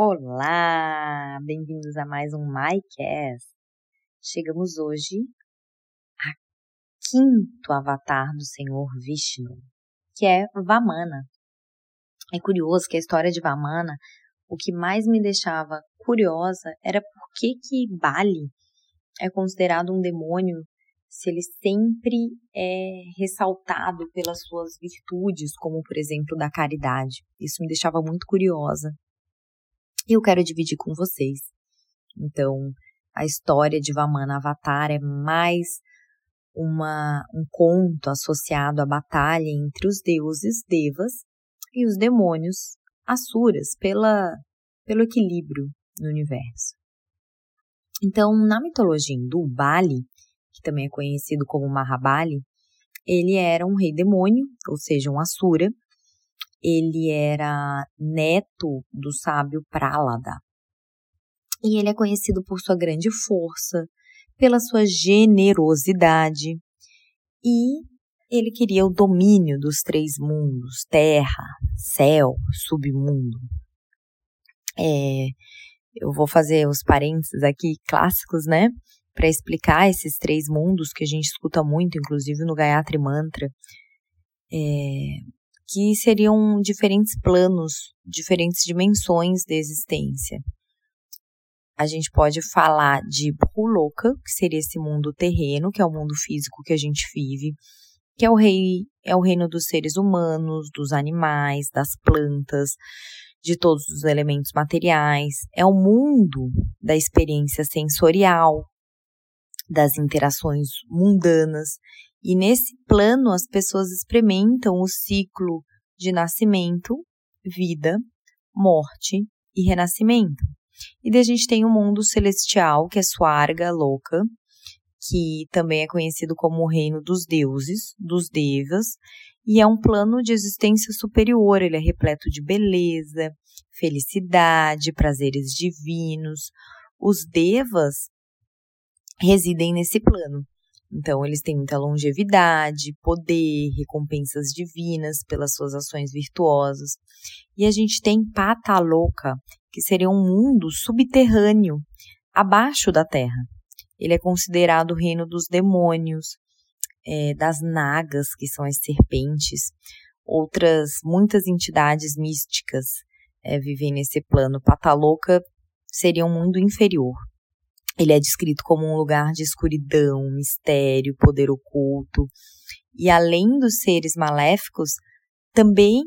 Olá, bem-vindos a mais um MyCast. Chegamos hoje a quinto avatar do Senhor Vishnu, que é Vamana. É curioso que a história de Vamana, o que mais me deixava curiosa era por que que Bali é considerado um demônio se ele sempre é ressaltado pelas suas virtudes, como por exemplo da caridade. Isso me deixava muito curiosa. E eu quero dividir com vocês. Então, a história de Vamana Avatar é mais uma, um conto associado à batalha entre os deuses Devas e os demônios Asuras pela, pelo equilíbrio no universo. Então, na mitologia hindu, Bali que também é conhecido como Mahabali, ele era um rei demônio, ou seja, um Asura. Ele era neto do sábio Pralada. E ele é conhecido por sua grande força, pela sua generosidade e ele queria o domínio dos três mundos: terra, céu, submundo. É, eu vou fazer os parênteses aqui clássicos, né? para explicar esses três mundos que a gente escuta muito, inclusive no Gayatri Mantra, é, que seriam diferentes planos, diferentes dimensões de existência. A gente pode falar de Bhuloka, que seria esse mundo terreno, que é o mundo físico que a gente vive, que é o rei, é o reino dos seres humanos, dos animais, das plantas, de todos os elementos materiais, é o mundo da experiência sensorial, das interações mundanas. E nesse plano, as pessoas experimentam o ciclo de nascimento, vida, morte e renascimento. E daí a gente tem o mundo celestial, que é Swarga, louca, que também é conhecido como o reino dos deuses, dos devas, e é um plano de existência superior, ele é repleto de beleza, felicidade, prazeres divinos. Os devas residem nesse plano. Então, eles têm muita longevidade, poder, recompensas divinas pelas suas ações virtuosas. E a gente tem Pataloka, que seria um mundo subterrâneo, abaixo da Terra. Ele é considerado o reino dos demônios, é, das nagas, que são as serpentes. Outras, muitas entidades místicas é, vivem nesse plano. Pataloka seria um mundo inferior. Ele é descrito como um lugar de escuridão, mistério, poder oculto. E além dos seres maléficos, também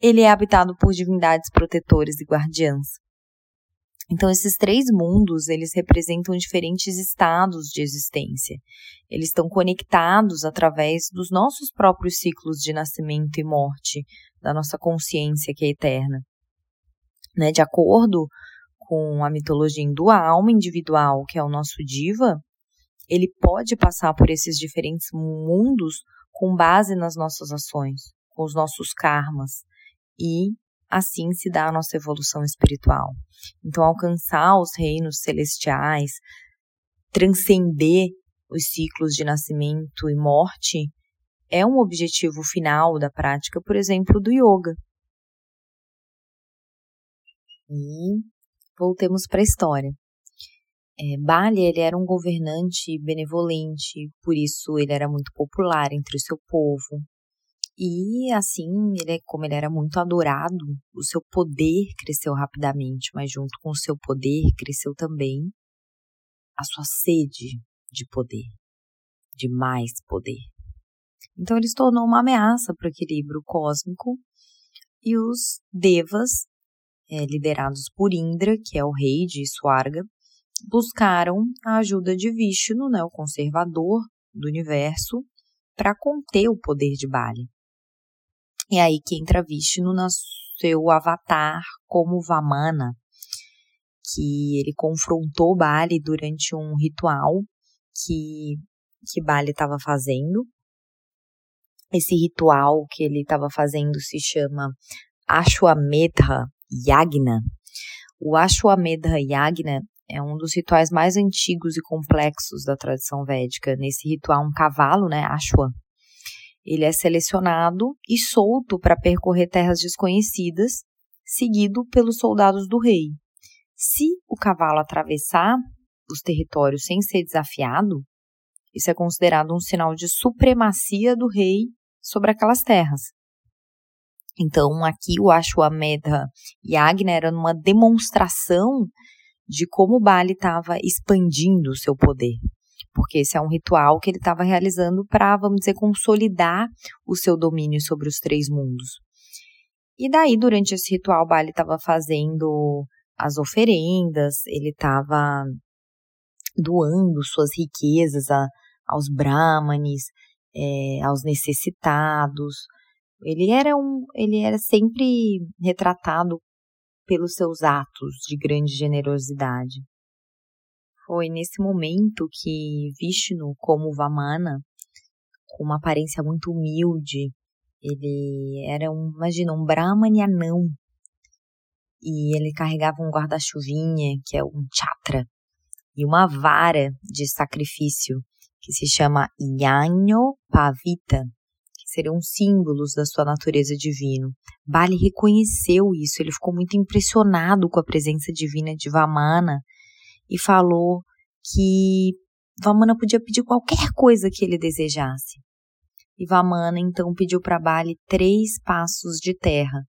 ele é habitado por divindades protetoras e guardiãs. Então esses três mundos, eles representam diferentes estados de existência. Eles estão conectados através dos nossos próprios ciclos de nascimento e morte, da nossa consciência que é eterna. Né? De acordo com a mitologia hindu, a alma individual, que é o nosso diva, ele pode passar por esses diferentes mundos com base nas nossas ações, com os nossos karmas e assim se dá a nossa evolução espiritual. Então, alcançar os reinos celestiais, transcender os ciclos de nascimento e morte é um objetivo final da prática, por exemplo, do yoga. E voltemos para a história. É, Bali ele era um governante benevolente, por isso ele era muito popular entre o seu povo. E assim, ele, como ele era muito adorado, o seu poder cresceu rapidamente, mas junto com o seu poder cresceu também a sua sede de poder, de mais poder. Então ele se tornou uma ameaça para o equilíbrio cósmico e os devas é, liderados por Indra, que é o rei de Swarga, buscaram a ajuda de Vishnu, né, o conservador do universo, para conter o poder de Bali. E aí que entra Vishnu no seu avatar como Vamana, que ele confrontou Bali durante um ritual que, que Bali estava fazendo. Esse ritual que ele estava fazendo se chama Ashwamedha Yagna. O Ashwamedha Yagna é um dos rituais mais antigos e complexos da tradição védica. Nesse ritual, um cavalo, né, Ashwa, ele é selecionado e solto para percorrer terras desconhecidas seguido pelos soldados do rei. Se o cavalo atravessar os territórios sem ser desafiado, isso é considerado um sinal de supremacia do rei sobre aquelas terras. Então, aqui o Ashwamedha Yagna era uma demonstração de como o Bali estava expandindo o seu poder. Porque esse é um ritual que ele estava realizando para, vamos dizer, consolidar o seu domínio sobre os três mundos. E daí, durante esse ritual, Bali estava fazendo as oferendas, ele estava doando suas riquezas a, aos brahmanes, é, aos necessitados. Ele era um, ele era sempre retratado pelos seus atos de grande generosidade. Foi nesse momento que Vishnu, como Vamana, com uma aparência muito humilde, ele era um, imagina, um Brahmani anão. E ele carregava um guarda-chuvinha, que é um chatra, e uma vara de sacrifício, que se chama Yanyo Pavita, seriam símbolos da sua natureza divina. Bali reconheceu isso, ele ficou muito impressionado com a presença divina de Vamana e falou que Vamana podia pedir qualquer coisa que ele desejasse. E Vamana então pediu para Bali três passos de terra.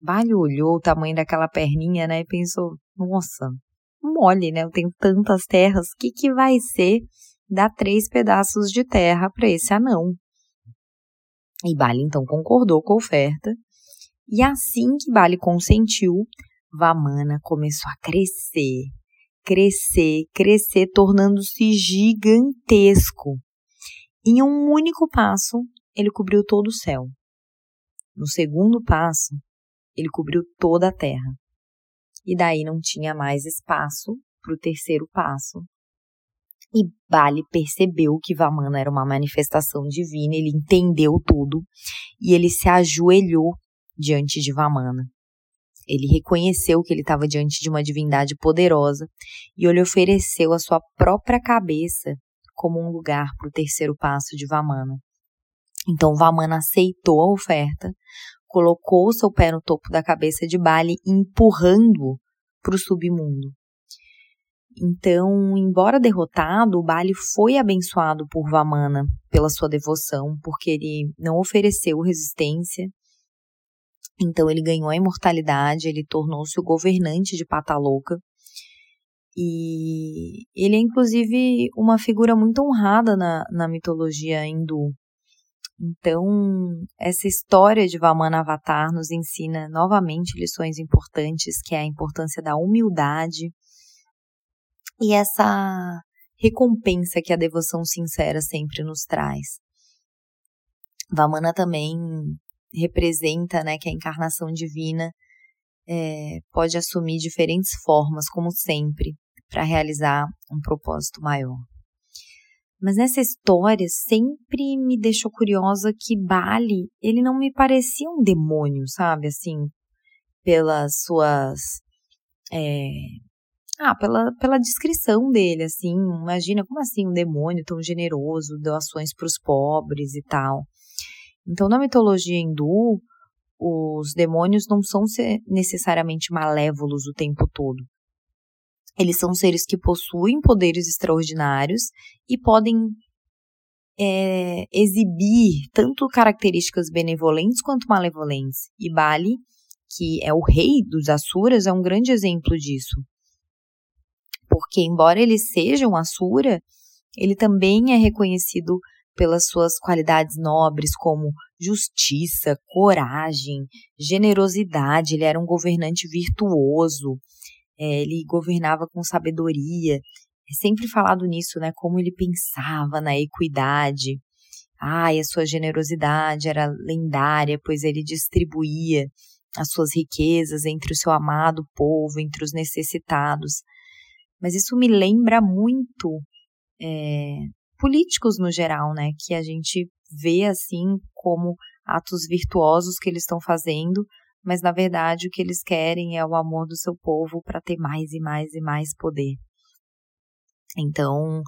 Bali olhou o tamanho daquela perninha, né, e pensou: nossa, mole, né? Eu tenho tantas terras, o que, que vai ser dar três pedaços de terra para esse anão? E Bali então concordou com a oferta. E assim que Bali consentiu, Vamana começou a crescer, crescer, crescer, tornando-se gigantesco. Em um único passo, ele cobriu todo o céu. No segundo passo, ele cobriu toda a terra. E daí não tinha mais espaço para o terceiro passo. E Bali percebeu que Vamana era uma manifestação divina, ele entendeu tudo e ele se ajoelhou diante de Vamana. Ele reconheceu que ele estava diante de uma divindade poderosa e ele ofereceu a sua própria cabeça como um lugar para o terceiro passo de Vamana. Então Vamana aceitou a oferta, colocou seu pé no topo da cabeça de Bali, empurrando para o submundo. Então, embora derrotado, o Bali foi abençoado por Vamana pela sua devoção, porque ele não ofereceu resistência. Então, ele ganhou a imortalidade, ele tornou-se o governante de Pataloka e ele é, inclusive, uma figura muito honrada na, na mitologia hindu. Então, essa história de Vamana Avatar nos ensina novamente lições importantes, que é a importância da humildade e essa recompensa que a devoção sincera sempre nos traz. Vamana também representa né, que a encarnação divina é, pode assumir diferentes formas, como sempre, para realizar um propósito maior. Mas nessa história sempre me deixou curiosa que Bali, ele não me parecia um demônio, sabe? Assim, pelas suas. É, ah, pela, pela descrição dele, assim, imagina como assim um demônio tão generoso, doações para os pobres e tal. Então, na mitologia hindu, os demônios não são necessariamente malévolos o tempo todo. Eles são seres que possuem poderes extraordinários e podem é, exibir tanto características benevolentes quanto malevolentes. E Bali, que é o rei dos Asuras, é um grande exemplo disso. Porque, embora ele seja um Asura, ele também é reconhecido pelas suas qualidades nobres, como justiça, coragem, generosidade. Ele era um governante virtuoso, é, ele governava com sabedoria. É sempre falado nisso, né? Como ele pensava na equidade. Ai, a sua generosidade era lendária, pois ele distribuía as suas riquezas entre o seu amado povo, entre os necessitados. Mas isso me lembra muito é, políticos no geral, né? Que a gente vê assim como atos virtuosos que eles estão fazendo, mas na verdade o que eles querem é o amor do seu povo para ter mais e mais e mais poder. Então,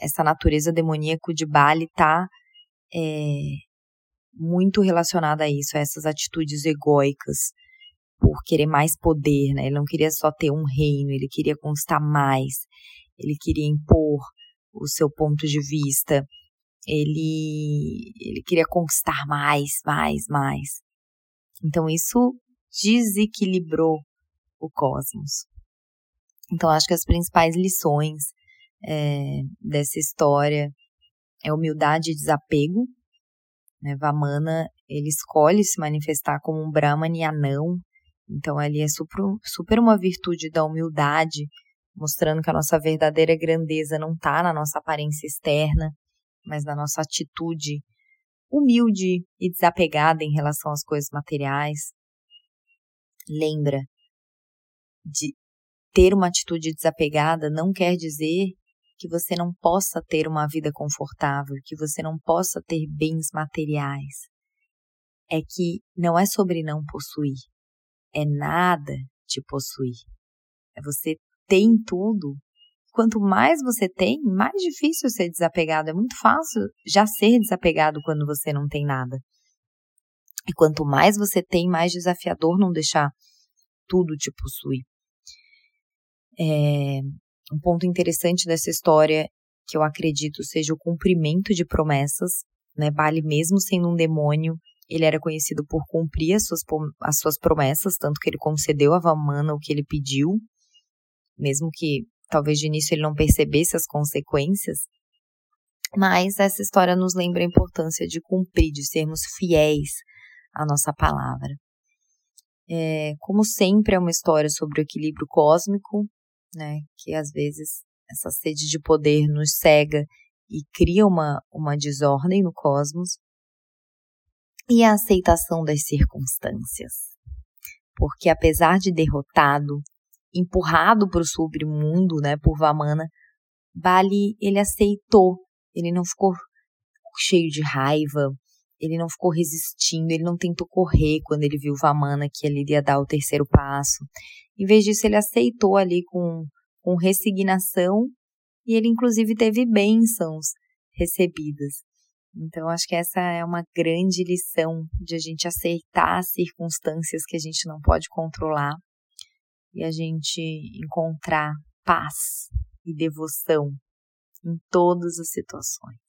essa natureza demoníaca de Bali está é, muito relacionada a isso, a essas atitudes egóicas por querer mais poder, né? Ele não queria só ter um reino, ele queria conquistar mais, ele queria impor o seu ponto de vista, ele, ele queria conquistar mais, mais, mais. Então isso desequilibrou o cosmos. Então acho que as principais lições é, dessa história é humildade e desapego. Né? Vamana ele escolhe se manifestar como um Brahman e anão. Então ali é super, super uma virtude da humildade, mostrando que a nossa verdadeira grandeza não está na nossa aparência externa, mas na nossa atitude humilde e desapegada em relação às coisas materiais. Lembra de ter uma atitude desapegada não quer dizer que você não possa ter uma vida confortável, que você não possa ter bens materiais. É que não é sobre não possuir, é nada te possuir. É você tem tudo. Quanto mais você tem, mais difícil ser desapegado. É muito fácil já ser desapegado quando você não tem nada. E quanto mais você tem, mais desafiador não deixar tudo te possuir. É, um ponto interessante dessa história que eu acredito seja o cumprimento de promessas, né? Bali, mesmo sendo um demônio, ele era conhecido por cumprir as suas, as suas promessas, tanto que ele concedeu a Vamana o que ele pediu, mesmo que talvez de início ele não percebesse as consequências. Mas essa história nos lembra a importância de cumprir, de sermos fiéis à nossa palavra. É, como sempre, é uma história sobre o equilíbrio cósmico, né? Que às vezes essa sede de poder nos cega e cria uma, uma desordem no cosmos. E a aceitação das circunstâncias. Porque apesar de derrotado, empurrado para o submundo, né, por Vamana, Bali, ele aceitou, ele não ficou cheio de raiva, ele não ficou resistindo, ele não tentou correr quando ele viu Vamana que ele iria dar o terceiro passo. Em vez disso, ele aceitou ali com, com resignação e ele, inclusive, teve bênçãos recebidas. Então, acho que essa é uma grande lição de a gente aceitar as circunstâncias que a gente não pode controlar e a gente encontrar paz e devoção em todas as situações.